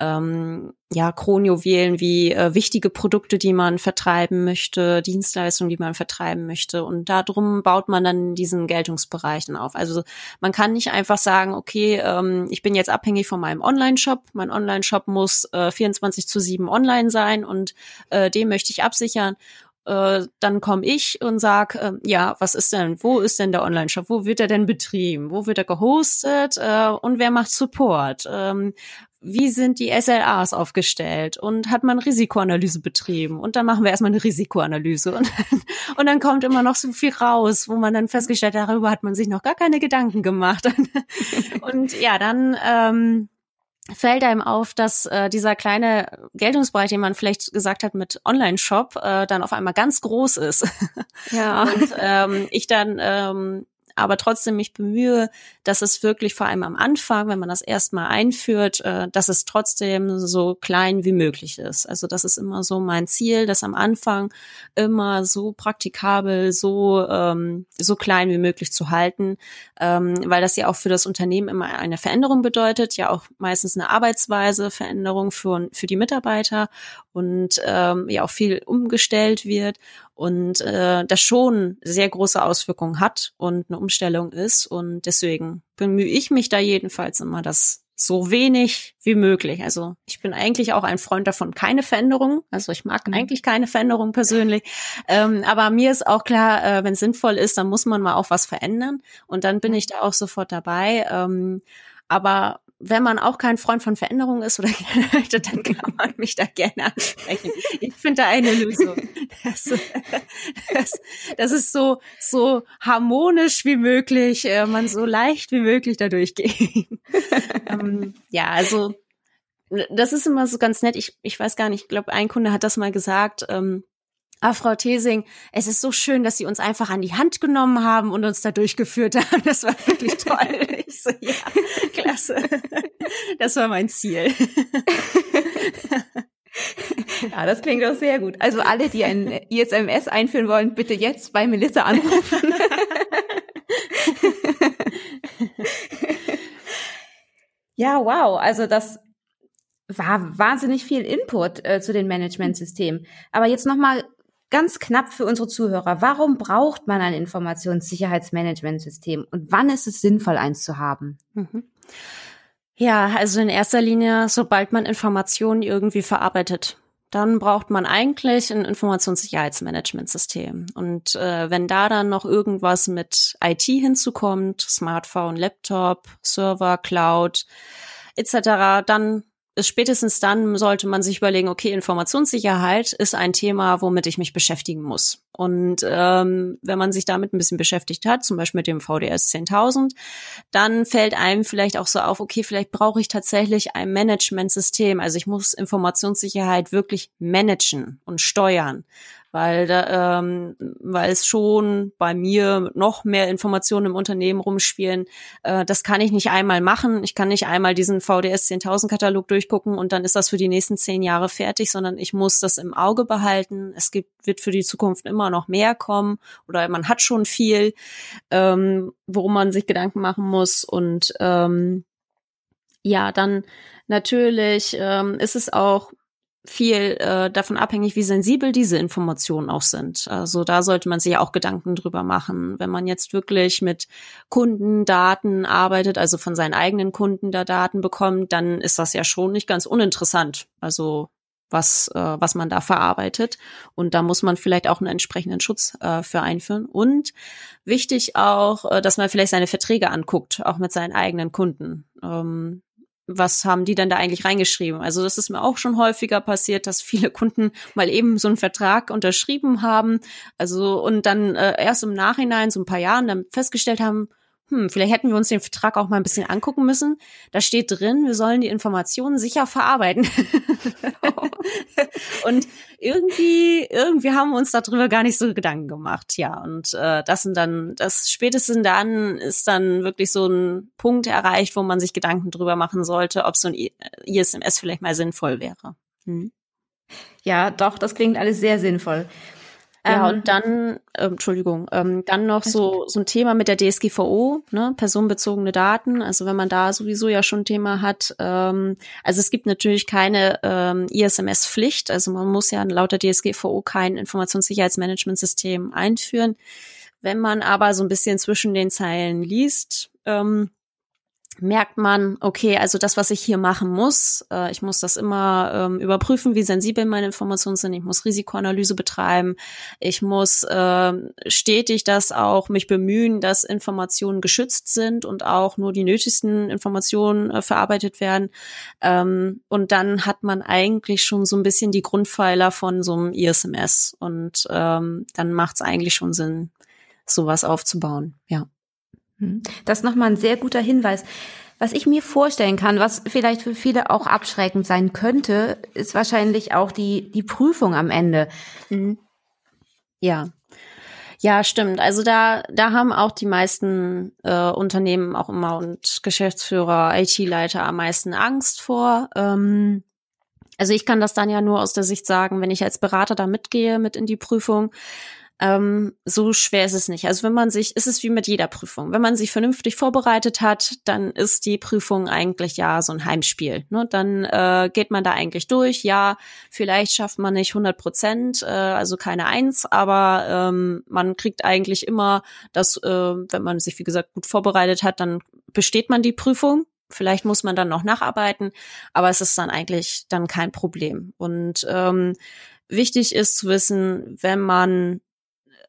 ähm, ja Kronjuwelen wie äh, wichtige Produkte, die man vertreiben möchte, Dienstleistungen, die man vertreiben möchte. Und darum baut man dann diesen Geltungsbereichen auf. Also man kann nicht einfach sagen, okay, ähm, ich bin jetzt abhängig von meinem Online-Shop, mein Online-Shop muss äh, 24 zu 7 online sein und äh, den möchte ich absichern äh, dann komme ich und sag, äh, ja, was ist denn, wo ist denn der Online-Shop? Wo wird er denn betrieben? Wo wird er gehostet? Äh, und wer macht Support? Ähm, wie sind die SLAs aufgestellt und hat man Risikoanalyse betrieben und dann machen wir erstmal eine Risikoanalyse und, und dann kommt immer noch so viel raus, wo man dann festgestellt, darüber hat man sich noch gar keine Gedanken gemacht. und ja, dann ähm, fällt einem auf, dass äh, dieser kleine Geltungsbereich, den man vielleicht gesagt hat mit Online-Shop, äh, dann auf einmal ganz groß ist. Ja. Und ähm, ich dann ähm, aber trotzdem mich bemühe, dass es wirklich vor allem am Anfang, wenn man das erstmal einführt, äh, dass es trotzdem so klein wie möglich ist. Also das ist immer so mein Ziel, das am Anfang immer so praktikabel, so ähm, so klein wie möglich zu halten, ähm, weil das ja auch für das Unternehmen immer eine Veränderung bedeutet, ja auch meistens eine Arbeitsweise Veränderung für für die Mitarbeiter und ähm, ja auch viel umgestellt wird und äh, das schon sehr große Auswirkungen hat und eine Umstellung ist. Und deswegen bemühe ich mich da jedenfalls immer, das so wenig wie möglich. Also ich bin eigentlich auch ein Freund davon, keine Veränderung. Also ich mag mhm. eigentlich keine Veränderung persönlich. Ähm, aber mir ist auch klar, äh, wenn es sinnvoll ist, dann muss man mal auch was verändern. Und dann bin ich da auch sofort dabei. Ähm, aber wenn man auch kein Freund von Veränderungen ist oder möchte, dann kann man mich da gerne ansprechen. Ich finde da eine Lösung. Das, das, das, ist so, so harmonisch wie möglich, äh, man so leicht wie möglich da durchgehen. ähm, ja, also das ist immer so ganz nett. Ich, ich weiß gar nicht, ich glaube, ein Kunde hat das mal gesagt. Ähm, Ah, Frau Thesing, es ist so schön, dass Sie uns einfach an die Hand genommen haben und uns da durchgeführt haben. Das war wirklich toll. Ich so, ja, klasse. Das war mein Ziel. Ja, das klingt doch sehr gut. Also alle, die ein ISMS einführen wollen, bitte jetzt bei Melissa anrufen. Ja, wow. Also das war wahnsinnig viel Input äh, zu den Managementsystemen. Aber jetzt nochmal Ganz knapp für unsere Zuhörer. Warum braucht man ein Informationssicherheitsmanagementsystem und wann ist es sinnvoll, eins zu haben? Mhm. Ja, also in erster Linie, sobald man Informationen irgendwie verarbeitet, dann braucht man eigentlich ein Informationssicherheitsmanagementsystem. Und äh, wenn da dann noch irgendwas mit IT hinzukommt, Smartphone, Laptop, Server, Cloud etc., dann spätestens dann sollte man sich überlegen, okay, Informationssicherheit ist ein Thema, womit ich mich beschäftigen muss. Und ähm, wenn man sich damit ein bisschen beschäftigt hat, zum Beispiel mit dem VDS 10.000, dann fällt einem vielleicht auch so auf, okay, vielleicht brauche ich tatsächlich ein Managementsystem. Also ich muss Informationssicherheit wirklich managen und steuern weil da, ähm, weil es schon bei mir noch mehr Informationen im Unternehmen rumspielen. Äh, das kann ich nicht einmal machen. Ich kann nicht einmal diesen VDS 10.000 Katalog durchgucken und dann ist das für die nächsten zehn Jahre fertig, sondern ich muss das im Auge behalten. Es gibt, wird für die Zukunft immer noch mehr kommen oder man hat schon viel, ähm, worum man sich Gedanken machen muss und ähm, ja, dann natürlich ähm, ist es auch viel äh, davon abhängig, wie sensibel diese Informationen auch sind. Also da sollte man sich auch Gedanken drüber machen. Wenn man jetzt wirklich mit Kundendaten arbeitet, also von seinen eigenen Kunden da Daten bekommt, dann ist das ja schon nicht ganz uninteressant. Also was, äh, was man da verarbeitet. Und da muss man vielleicht auch einen entsprechenden Schutz äh, für einführen. Und wichtig auch, äh, dass man vielleicht seine Verträge anguckt, auch mit seinen eigenen Kunden. Ähm, was haben die denn da eigentlich reingeschrieben? Also das ist mir auch schon häufiger passiert, dass viele Kunden mal eben so einen Vertrag unterschrieben haben, also und dann äh, erst im Nachhinein, so ein paar Jahren, dann festgestellt haben, hm, vielleicht hätten wir uns den Vertrag auch mal ein bisschen angucken müssen. Da steht drin, wir sollen die Informationen sicher verarbeiten. und irgendwie, irgendwie haben wir uns darüber gar nicht so Gedanken gemacht. Ja, und äh, das sind dann, das spätestens dann ist dann wirklich so ein Punkt erreicht, wo man sich Gedanken drüber machen sollte, ob so ein ISMS vielleicht mal sinnvoll wäre. Hm. Ja, doch, das klingt alles sehr sinnvoll. Ja, ähm, und dann, äh, Entschuldigung, ähm, dann noch so, so ein Thema mit der DSGVO, ne, personenbezogene Daten. Also wenn man da sowieso ja schon ein Thema hat, ähm, also es gibt natürlich keine ähm, ISMS-Pflicht, also man muss ja laut der DSGVO kein Informationssicherheitsmanagementsystem einführen. Wenn man aber so ein bisschen zwischen den Zeilen liest, ähm, merkt man, okay, also das, was ich hier machen muss, äh, ich muss das immer ähm, überprüfen, wie sensibel meine Informationen sind, ich muss Risikoanalyse betreiben, ich muss äh, stetig das auch mich bemühen, dass Informationen geschützt sind und auch nur die nötigsten Informationen äh, verarbeitet werden. Ähm, und dann hat man eigentlich schon so ein bisschen die Grundpfeiler von so einem ISMS und ähm, dann macht es eigentlich schon Sinn, sowas aufzubauen, ja. Hm. Das ist nochmal ein sehr guter Hinweis. Was ich mir vorstellen kann, was vielleicht für viele auch abschreckend sein könnte, ist wahrscheinlich auch die, die Prüfung am Ende. Mhm. Ja. Ja, stimmt. Also da, da haben auch die meisten äh, Unternehmen auch immer und Geschäftsführer, IT-Leiter am meisten Angst vor. Ähm, also ich kann das dann ja nur aus der Sicht sagen, wenn ich als Berater da mitgehe mit in die Prüfung, ähm, so schwer ist es nicht. Also wenn man sich, ist es wie mit jeder Prüfung. Wenn man sich vernünftig vorbereitet hat, dann ist die Prüfung eigentlich ja so ein Heimspiel. Ne? Dann äh, geht man da eigentlich durch. Ja, vielleicht schafft man nicht 100 Prozent, äh, also keine Eins, aber ähm, man kriegt eigentlich immer das, äh, wenn man sich wie gesagt gut vorbereitet hat, dann besteht man die Prüfung. Vielleicht muss man dann noch nacharbeiten, aber es ist dann eigentlich dann kein Problem. Und ähm, wichtig ist zu wissen, wenn man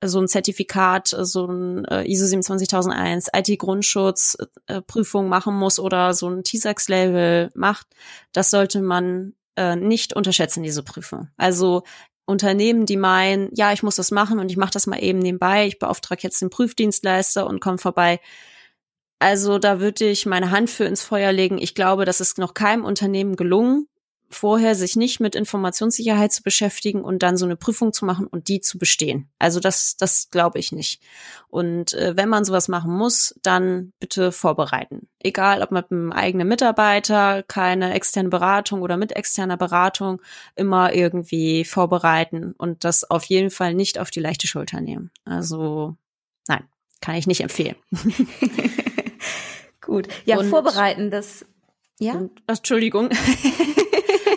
so ein Zertifikat, so ein äh, ISO 27001, IT-Grundschutz, äh, Prüfung machen muss oder so ein TISAX-Label macht, das sollte man äh, nicht unterschätzen, diese Prüfung. Also Unternehmen, die meinen, ja, ich muss das machen und ich mache das mal eben nebenbei, ich beauftrage jetzt den Prüfdienstleister und komme vorbei. Also da würde ich meine Hand für ins Feuer legen. Ich glaube, das ist noch keinem Unternehmen gelungen, vorher sich nicht mit Informationssicherheit zu beschäftigen und dann so eine Prüfung zu machen und die zu bestehen. Also das, das glaube ich nicht. Und äh, wenn man sowas machen muss, dann bitte vorbereiten. Egal, ob mit einem eigenen Mitarbeiter, keine externe Beratung oder mit externer Beratung, immer irgendwie vorbereiten und das auf jeden Fall nicht auf die leichte Schulter nehmen. Also nein, kann ich nicht empfehlen. Gut, ja, und, vorbereiten, das ja. Und, Entschuldigung.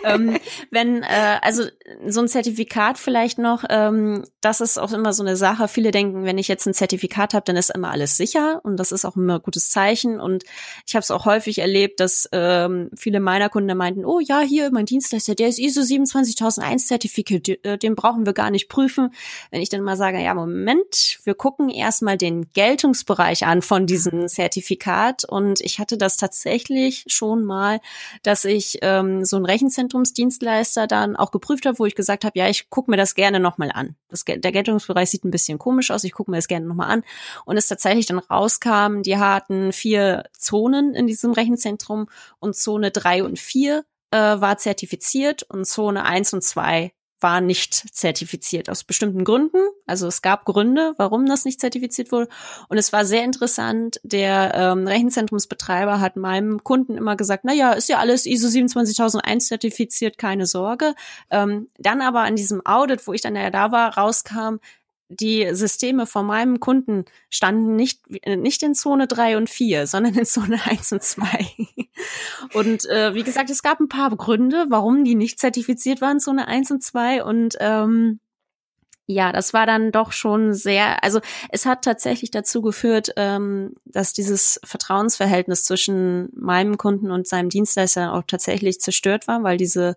ähm, wenn, äh, also so ein Zertifikat vielleicht noch, ähm, das ist auch immer so eine Sache. Viele denken, wenn ich jetzt ein Zertifikat habe, dann ist immer alles sicher und das ist auch immer ein gutes Zeichen. Und ich habe es auch häufig erlebt, dass ähm, viele meiner Kunden meinten, oh ja, hier mein Dienstleister, der ist ISO 27001 Zertifikat, äh, den brauchen wir gar nicht prüfen. Wenn ich dann mal sage, ja, Moment, wir gucken erstmal den Geltungsbereich an von diesem Zertifikat. Und ich hatte das tatsächlich schon mal, dass ich ähm, so ein Rechenzentrum Zentrumsdienstleister dann auch geprüft habe, wo ich gesagt habe, ja, ich gucke mir das gerne nochmal an. Das, der Geltungsbereich sieht ein bisschen komisch aus, ich gucke mir das gerne nochmal an. Und es tatsächlich dann rauskam, die hatten vier Zonen in diesem Rechenzentrum und Zone drei und vier äh, war zertifiziert und Zone eins und zwei war nicht zertifiziert aus bestimmten Gründen. Also es gab Gründe, warum das nicht zertifiziert wurde. Und es war sehr interessant. Der ähm, Rechenzentrumsbetreiber hat meinem Kunden immer gesagt, na ja, ist ja alles ISO 27001 zertifiziert, keine Sorge. Ähm, dann aber an diesem Audit, wo ich dann ja da war, rauskam, die Systeme von meinem Kunden standen nicht, nicht in Zone 3 und 4, sondern in Zone 1 und 2. und äh, wie gesagt, es gab ein paar Gründe, warum die nicht zertifiziert waren, Zone 1 und 2. Und ähm, ja, das war dann doch schon sehr, also es hat tatsächlich dazu geführt, ähm, dass dieses Vertrauensverhältnis zwischen meinem Kunden und seinem Dienstleister auch tatsächlich zerstört war, weil diese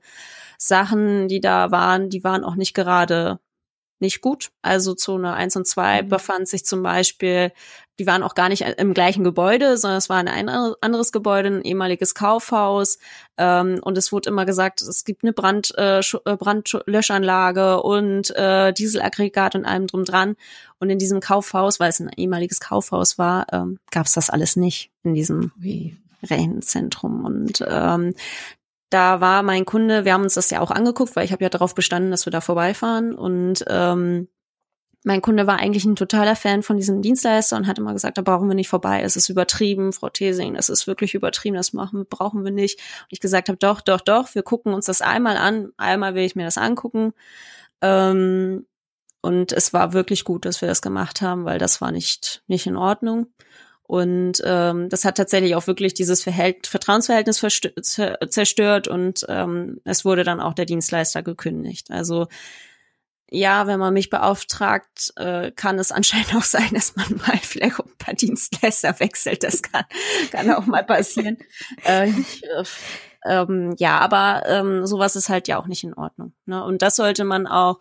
Sachen, die da waren, die waren auch nicht gerade nicht gut. Also Zone 1 und 2 mhm. befand sich zum Beispiel, die waren auch gar nicht im gleichen Gebäude, sondern es war ein anderes Gebäude, ein ehemaliges Kaufhaus. Ähm, und es wurde immer gesagt, es gibt eine Brand, äh, äh Brandlöschanlage und äh, Dieselaggregat und allem drum dran. Und in diesem Kaufhaus, weil es ein ehemaliges Kaufhaus war, ähm, gab es das alles nicht in diesem Rechenzentrum. Und ähm, da war mein Kunde, wir haben uns das ja auch angeguckt, weil ich habe ja darauf bestanden, dass wir da vorbeifahren. Und ähm, mein Kunde war eigentlich ein totaler Fan von diesem Dienstleister und hat immer gesagt, da brauchen wir nicht vorbei, es ist übertrieben, Frau Thesing, das ist wirklich übertrieben, das machen, brauchen wir nicht. Und ich gesagt habe, doch, doch, doch, wir gucken uns das einmal an, einmal will ich mir das angucken. Ähm, und es war wirklich gut, dass wir das gemacht haben, weil das war nicht, nicht in Ordnung. Und ähm, das hat tatsächlich auch wirklich dieses Verhält Vertrauensverhältnis zerstört und ähm, es wurde dann auch der Dienstleister gekündigt. Also ja, wenn man mich beauftragt, äh, kann es anscheinend auch sein, dass man mal vielleicht ein paar Dienstleister wechselt. Das kann, kann auch mal passieren. äh, ich, äh, ähm, ja, aber ähm, sowas ist halt ja auch nicht in Ordnung. Ne? Und das sollte man auch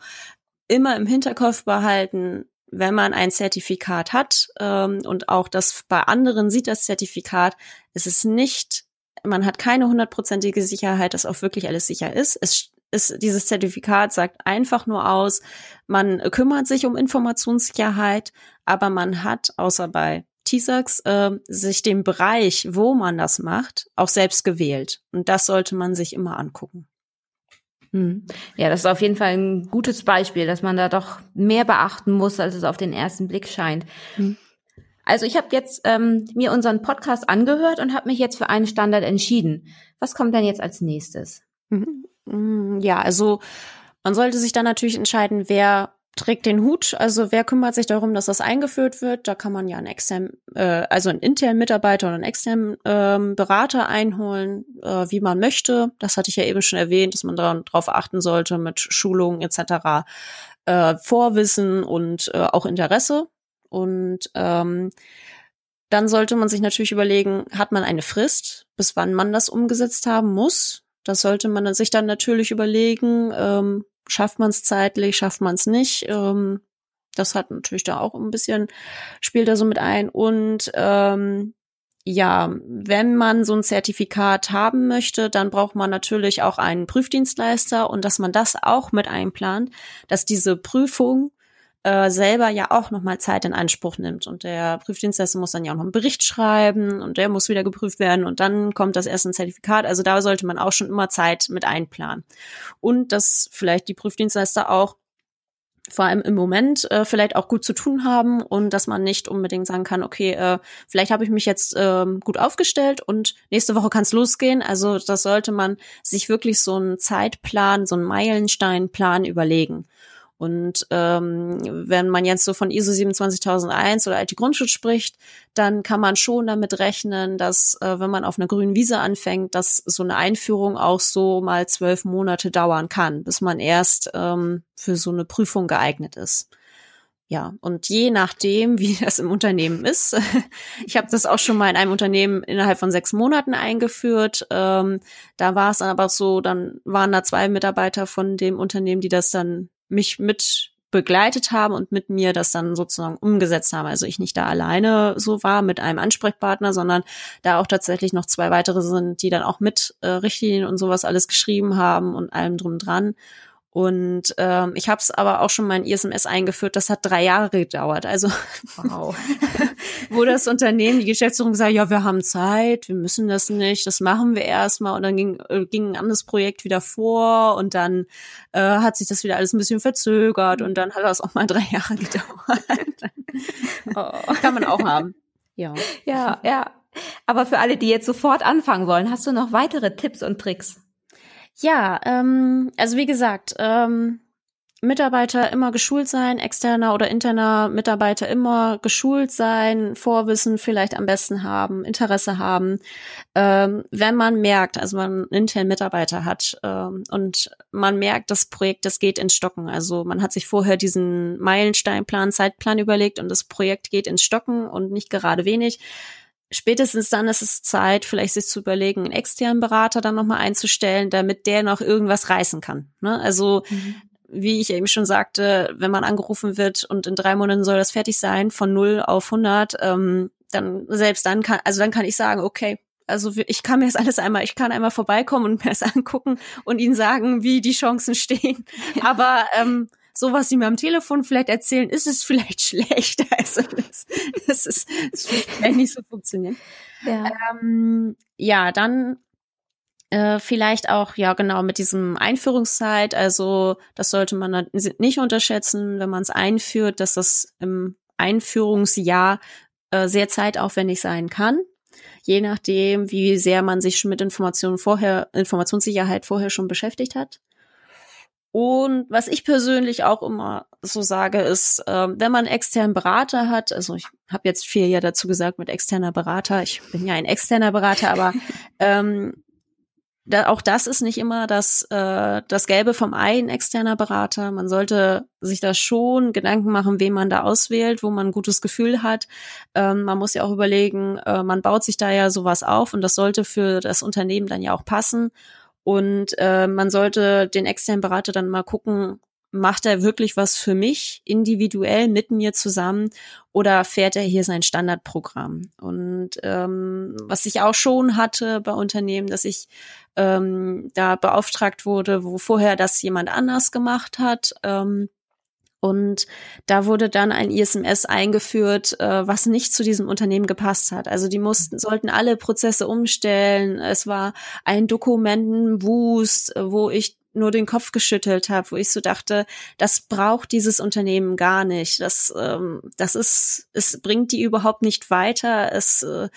immer im Hinterkopf behalten, wenn man ein Zertifikat hat ähm, und auch das bei anderen sieht das Zertifikat, es ist nicht, man hat keine hundertprozentige Sicherheit, dass auch wirklich alles sicher ist. Es ist, dieses Zertifikat sagt einfach nur aus, man kümmert sich um Informationssicherheit, aber man hat außer bei TISAX äh, sich den Bereich, wo man das macht, auch selbst gewählt. Und das sollte man sich immer angucken. Hm. Ja, das ist auf jeden Fall ein gutes Beispiel, dass man da doch mehr beachten muss, als es auf den ersten Blick scheint. Hm. Also ich habe jetzt ähm, mir unseren Podcast angehört und habe mich jetzt für einen Standard entschieden. Was kommt denn jetzt als nächstes? Mhm. Mm, ja, also man sollte sich dann natürlich entscheiden, wer trägt den Hut. Also wer kümmert sich darum, dass das eingeführt wird? Da kann man ja einen externen, äh, also einen internen Mitarbeiter und einen externen ähm, Berater einholen, äh, wie man möchte. Das hatte ich ja eben schon erwähnt, dass man darauf achten sollte mit Schulungen etc., äh, Vorwissen und äh, auch Interesse. Und ähm, dann sollte man sich natürlich überlegen, hat man eine Frist, bis wann man das umgesetzt haben muss? Das sollte man sich dann natürlich überlegen, ähm, schafft man es zeitlich, schafft man es nicht. Ähm, das hat natürlich da auch ein bisschen, spielt da so mit ein. Und ähm, ja, wenn man so ein Zertifikat haben möchte, dann braucht man natürlich auch einen Prüfdienstleister und dass man das auch mit einplant, dass diese Prüfung äh, selber ja auch nochmal Zeit in Anspruch nimmt. Und der Prüfdienstleister muss dann ja auch noch einen Bericht schreiben und der muss wieder geprüft werden und dann kommt das erste Zertifikat. Also da sollte man auch schon immer Zeit mit einplanen. Und dass vielleicht die Prüfdienstleister auch vor allem im Moment äh, vielleicht auch gut zu tun haben und dass man nicht unbedingt sagen kann, okay, äh, vielleicht habe ich mich jetzt äh, gut aufgestellt und nächste Woche kann es losgehen. Also das sollte man sich wirklich so einen Zeitplan, so einen Meilensteinplan überlegen. Und ähm, wenn man jetzt so von ISO 27001 oder IT-Grundschutz spricht, dann kann man schon damit rechnen, dass äh, wenn man auf einer grünen Wiese anfängt, dass so eine Einführung auch so mal zwölf Monate dauern kann, bis man erst ähm, für so eine Prüfung geeignet ist. Ja, und je nachdem, wie das im Unternehmen ist, ich habe das auch schon mal in einem Unternehmen innerhalb von sechs Monaten eingeführt. Ähm, da war es dann aber so, dann waren da zwei Mitarbeiter von dem Unternehmen, die das dann mich mit begleitet haben und mit mir das dann sozusagen umgesetzt haben. Also ich nicht da alleine so war mit einem Ansprechpartner, sondern da auch tatsächlich noch zwei weitere sind, die dann auch mit äh, Richtlinien und sowas alles geschrieben haben und allem drum dran. Und ähm, ich habe es aber auch schon mal in ISMS eingeführt. Das hat drei Jahre gedauert. Also wow. wo das Unternehmen, die Geschäftsführung gesagt, ja, wir haben Zeit, wir müssen das nicht, das machen wir erstmal. Und dann ging, äh, ging ein anderes Projekt wieder vor und dann äh, hat sich das wieder alles ein bisschen verzögert und dann hat das auch mal drei Jahre gedauert. oh. Kann man auch haben. Ja. Ja, ja. Aber für alle, die jetzt sofort anfangen wollen, hast du noch weitere Tipps und Tricks? Ja, ähm, also wie gesagt, ähm, Mitarbeiter immer geschult sein, externer oder interner Mitarbeiter immer geschult sein, Vorwissen vielleicht am besten haben, Interesse haben. Ähm, wenn man merkt, also man internen Mitarbeiter hat ähm, und man merkt, das Projekt, das geht ins Stocken. Also man hat sich vorher diesen Meilensteinplan, Zeitplan überlegt und das Projekt geht ins Stocken und nicht gerade wenig spätestens dann ist es Zeit, vielleicht sich zu überlegen, einen externen Berater dann nochmal einzustellen, damit der noch irgendwas reißen kann. Ne? Also mhm. wie ich eben schon sagte, wenn man angerufen wird und in drei Monaten soll das fertig sein, von 0 auf 100, ähm, dann selbst dann kann, also dann kann ich sagen, okay, also ich kann mir das alles einmal, ich kann einmal vorbeikommen und mir das angucken und ihnen sagen, wie die Chancen stehen. Aber ähm, so was sie mir am Telefon vielleicht erzählen, ist es vielleicht schlecht. Also das, das ist, das wird vielleicht nicht so funktionieren. Ja, ähm, ja dann äh, vielleicht auch, ja genau, mit diesem Einführungszeit. Also das sollte man nicht unterschätzen, wenn man es einführt, dass das im Einführungsjahr äh, sehr zeitaufwendig sein kann je nachdem, wie sehr man sich schon mit Informationen vorher, Informationssicherheit vorher schon beschäftigt hat. Und was ich persönlich auch immer so sage, ist, ähm, wenn man externen Berater hat, also ich habe jetzt viel ja dazu gesagt mit externer Berater, ich bin ja ein externer Berater, aber ähm, da, auch das ist nicht immer das, äh, das Gelbe vom Ei, ein externer Berater. Man sollte sich da schon Gedanken machen, wen man da auswählt, wo man ein gutes Gefühl hat. Ähm, man muss ja auch überlegen, äh, man baut sich da ja sowas auf und das sollte für das Unternehmen dann ja auch passen. Und äh, man sollte den externen Berater dann mal gucken, macht er wirklich was für mich individuell mit mir zusammen oder fährt er hier sein Standardprogramm? Und ähm, was ich auch schon hatte bei Unternehmen, dass ich ähm, da beauftragt wurde, wo vorher das jemand anders gemacht hat. Ähm, und da wurde dann ein ISMS eingeführt, äh, was nicht zu diesem Unternehmen gepasst hat. Also die mussten, sollten alle Prozesse umstellen. Es war ein Dokumentenwust, wo ich nur den Kopf geschüttelt habe, wo ich so dachte, das braucht dieses Unternehmen gar nicht. Das, ähm, das ist, es bringt die überhaupt nicht weiter. Es, äh,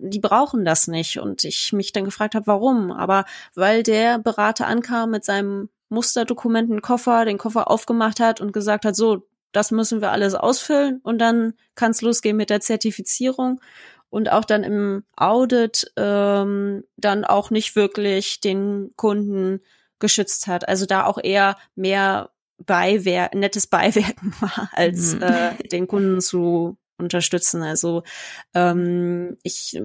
die brauchen das nicht. Und ich mich dann gefragt habe, warum? Aber weil der Berater ankam mit seinem Musterdokumentenkoffer, den Koffer aufgemacht hat und gesagt hat, so, das müssen wir alles ausfüllen und dann kann es losgehen mit der Zertifizierung und auch dann im Audit ähm, dann auch nicht wirklich den Kunden geschützt hat. Also da auch eher mehr Beiwer nettes Beiwerken war, als mhm. äh, den Kunden zu unterstützen. Also ähm, ich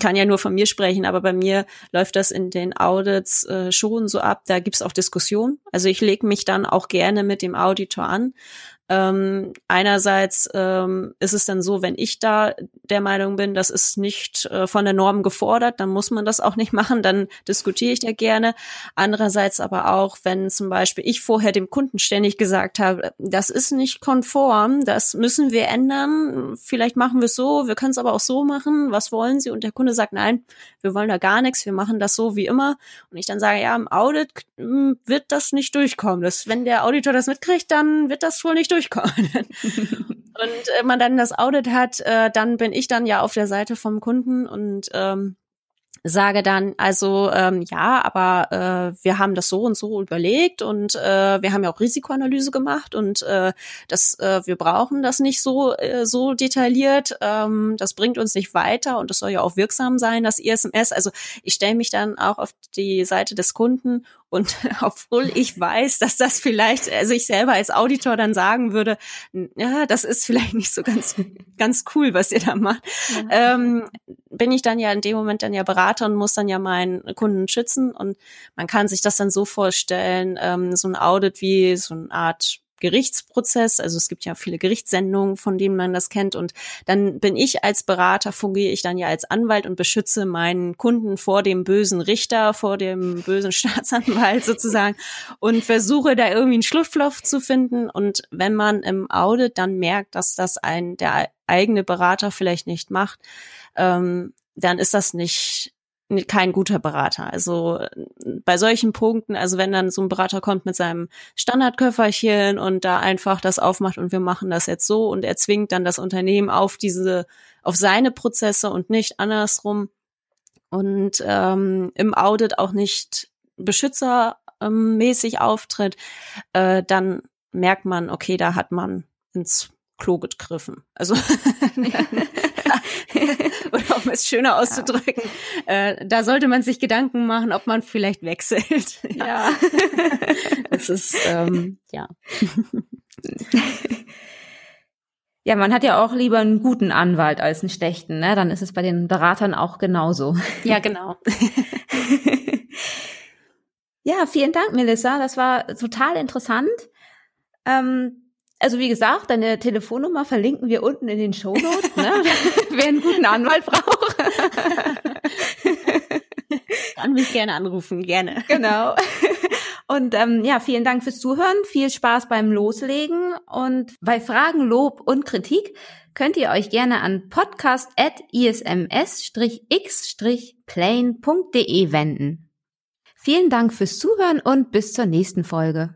kann ja nur von mir sprechen, aber bei mir läuft das in den Audits äh, schon so ab. Da gibt's auch Diskussionen. Also ich lege mich dann auch gerne mit dem Auditor an, ähm, einerseits ähm, ist es dann so, wenn ich da der Meinung bin, das ist nicht äh, von der Norm gefordert, dann muss man das auch nicht machen, dann diskutiere ich da gerne. Andererseits aber auch, wenn zum Beispiel ich vorher dem Kunden ständig gesagt habe, das ist nicht konform, das müssen wir ändern, vielleicht machen wir es so, wir können es aber auch so machen, was wollen Sie? Und der Kunde sagt, nein, wir wollen da gar nichts, wir machen das so wie immer. Und ich dann sage, ja, im Audit hm, wird das nicht durchkommen. Das, wenn der Auditor das mitkriegt, dann wird das wohl nicht durchkommen. und äh, man dann das Audit hat, äh, dann bin ich dann ja auf der Seite vom Kunden und ähm, sage dann also ähm, ja, aber äh, wir haben das so und so überlegt und äh, wir haben ja auch Risikoanalyse gemacht und äh, das äh, wir brauchen das nicht so äh, so detailliert. Ähm, das bringt uns nicht weiter und das soll ja auch wirksam sein, das ISMS. Also ich stelle mich dann auch auf die Seite des Kunden und obwohl ich weiß, dass das vielleicht, also ich selber als Auditor dann sagen würde, ja, das ist vielleicht nicht so ganz, ganz cool, was ihr da macht, ja. ähm, bin ich dann ja in dem Moment dann ja Berater und muss dann ja meinen Kunden schützen. Und man kann sich das dann so vorstellen, ähm, so ein Audit wie so eine Art Gerichtsprozess. Also es gibt ja viele Gerichtssendungen, von denen man das kennt. Und dann bin ich als Berater, fungiere ich dann ja als Anwalt und beschütze meinen Kunden vor dem bösen Richter, vor dem bösen Staatsanwalt sozusagen und versuche da irgendwie einen Schlupfloch zu finden. Und wenn man im Audit dann merkt, dass das ein der eigene Berater vielleicht nicht macht, ähm, dann ist das nicht kein guter Berater. Also bei solchen Punkten, also wenn dann so ein Berater kommt mit seinem Standardköfferchen und da einfach das aufmacht und wir machen das jetzt so und er zwingt dann das Unternehmen auf diese, auf seine Prozesse und nicht andersrum und ähm, im Audit auch nicht beschützermäßig auftritt, äh, dann merkt man, okay, da hat man ins Klo gegriffen. Also oder um es schöner auszudrücken, ja. äh, da sollte man sich Gedanken machen, ob man vielleicht wechselt. ja. das ist ähm, ja. Ja, man hat ja auch lieber einen guten Anwalt als einen schlechten, ne? Dann ist es bei den Beratern auch genauso. Ja, genau. ja, vielen Dank, Melissa. Das war total interessant. Ähm, also wie gesagt, deine Telefonnummer verlinken wir unten in den Show Notes, ne? wer einen guten Anwalt braucht. Kann mich gerne anrufen, gerne. Genau. Und ähm, ja, vielen Dank fürs Zuhören, viel Spaß beim Loslegen und bei Fragen, Lob und Kritik könnt ihr euch gerne an podcast.isms-x-plane.de wenden. Vielen Dank fürs Zuhören und bis zur nächsten Folge.